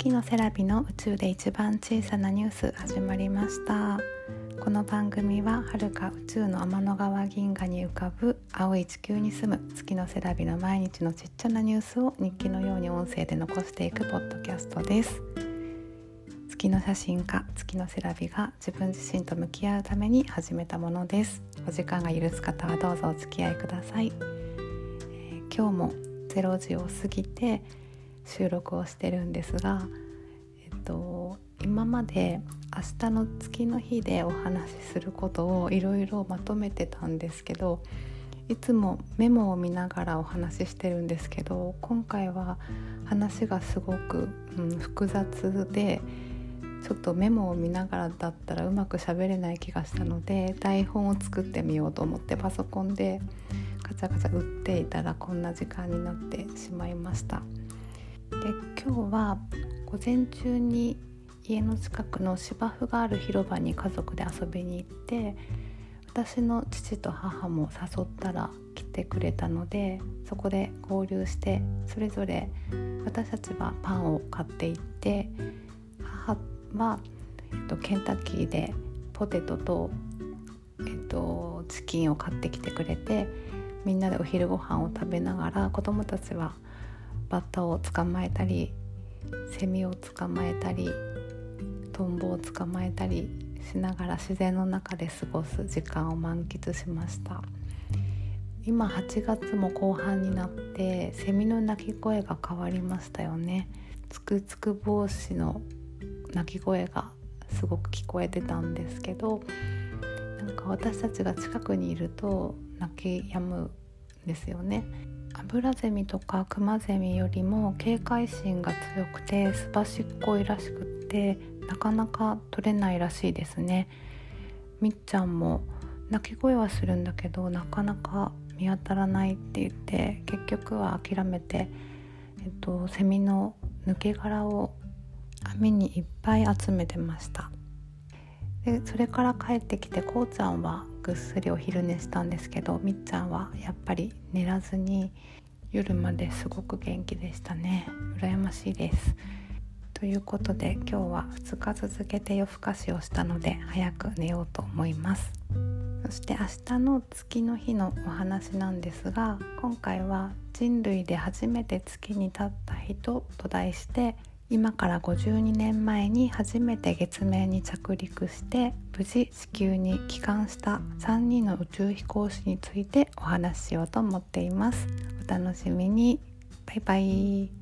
月のセラビの宇宙で一番小さなニュース始まりました。この番組は遥か宇宙の天の川銀河に浮かぶ青い地球に住む月のセラビの毎日のちっちゃなニュースを日記のように音声で残していくポッドキャストです。月の写真家月のセラビが自分自身と向き合うために始めたものです。お時間が許す方はどうぞお付き合いください、えー、今日も0時を過ぎて収録をしてるんですが、えっと、今まで明日の月の日でお話しすることをいろいろまとめてたんですけどいつもメモを見ながらお話ししてるんですけど今回は話がすごく、うん、複雑でちょっとメモを見ながらだったらうまく喋れない気がしたので台本を作ってみようと思ってパソコンでカチャカチャ打っていたらこんな時間になってしまいました。で今日は午前中に家の近くの芝生がある広場に家族で遊びに行って私の父と母も誘ったら来てくれたのでそこで合流してそれぞれ私たちはパンを買っていって母は、えっと、ケンタッキーでポテトと、えっと、チキンを買ってきてくれてみんなでお昼ご飯を食べながら子供たちはバッタを捕まえたりセミを捕まえたりトンボを捕まえたりしながら自然の中で過ごす時間を満喫しました。今8月も後半になってセミの鳴き声が変わりましたよね。つくつく帽子の鳴き声がすごく聞こえてたんですけどなんか私たちが近くにいると泣き止むんですよね。ブラゼミとかクマゼミよりも警戒心が強くてすばしっこいらしくってなかなか取れないらしいですね。みっちゃんも鳴き声はするんだけどなかなか見当たらないって言って結局は諦めて、えっと、セミの抜け殻を網にいっぱい集めてました。でそれから帰ってきてこうちゃんはぐっすりお昼寝したんですけどみっちゃんはやっぱり寝らずに夜まですごく元気でしたね。羨ましいです。ということで今日は2日続けて夜更かしをしたので早く寝ようと思います。そして明日の月の日のお話なんですが今回は人類で初めて月に立った人と題して今から52年前に初めて月面に着陸して無事地球に帰還した3人の宇宙飛行士についてお話ししようと思っています。お楽しみに。バイバイ。